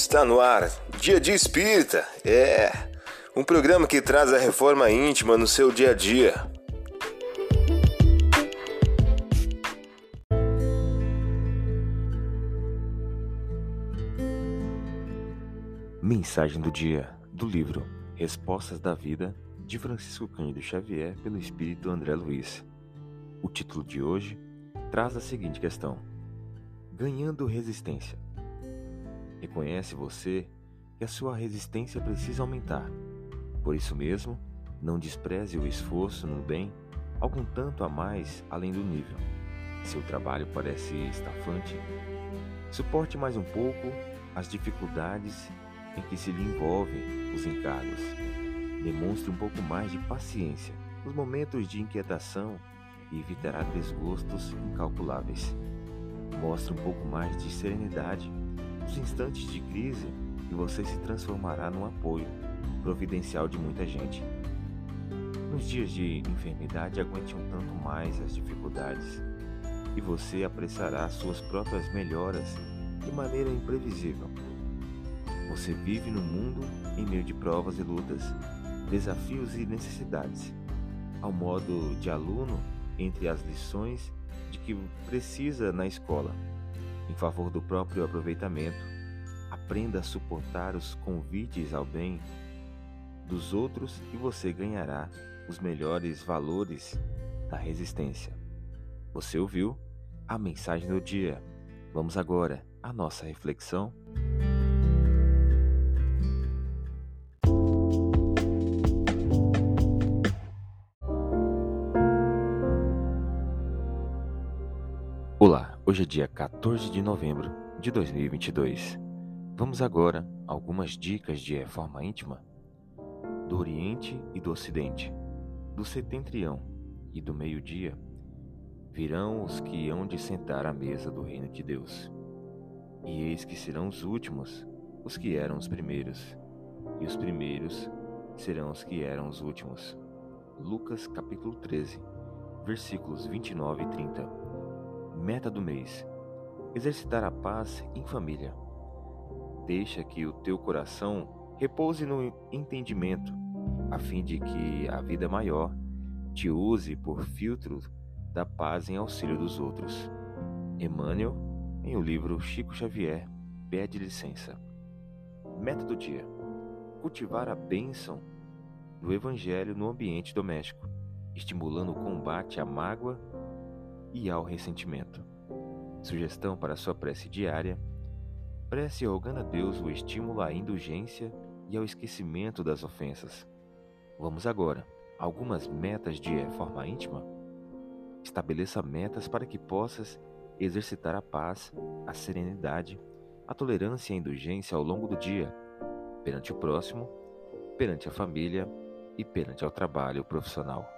Está no ar, Dia de Espírita. É um programa que traz a reforma íntima no seu dia a dia. Mensagem do dia do livro Respostas da Vida de Francisco Cândido Xavier pelo Espírito André Luiz. O título de hoje traz a seguinte questão: Ganhando resistência. Reconhece você que a sua resistência precisa aumentar. Por isso mesmo, não despreze o esforço no bem algum tanto a mais além do nível. Seu trabalho parece estafante. Suporte mais um pouco as dificuldades em que se lhe envolvem os encargos. Demonstre um pouco mais de paciência nos momentos de inquietação e evitará desgostos incalculáveis. Mostre um pouco mais de serenidade nos instantes de crise você se transformará num apoio providencial de muita gente. Nos dias de enfermidade, aguente um tanto mais as dificuldades e você apreciará suas próprias melhoras de maneira imprevisível. Você vive no mundo em meio de provas e lutas, desafios e necessidades. Ao modo de aluno, entre as lições de que precisa na escola, em favor do próprio aproveitamento. Aprenda a suportar os convites ao bem dos outros e você ganhará os melhores valores da resistência. Você ouviu a mensagem do dia. Vamos agora à nossa reflexão. Olá, hoje é dia 14 de novembro de 2022. Vamos agora a algumas dicas de reforma íntima do Oriente e do Ocidente, do setentrião e do meio-dia. Virão os que hão de sentar à mesa do reino de Deus. E eis que serão os últimos, os que eram os primeiros, e os primeiros serão os que eram os últimos. Lucas capítulo 13, versículos 29 e 30. Meta do mês: exercitar a paz em família. Deixa que o teu coração repouse no entendimento, a fim de que a vida maior te use por filtro da paz em auxílio dos outros. Emmanuel, em o livro Chico Xavier, pede licença. Meta do dia: cultivar a bênção do Evangelho no ambiente doméstico, estimulando o combate à mágoa e ao ressentimento. Sugestão para sua prece diária: prece rogando a Deus o estímulo à indulgência e ao esquecimento das ofensas. Vamos agora algumas metas de reforma íntima. Estabeleça metas para que possas exercitar a paz, a serenidade, a tolerância e a indulgência ao longo do dia, perante o próximo, perante a família e perante ao trabalho profissional.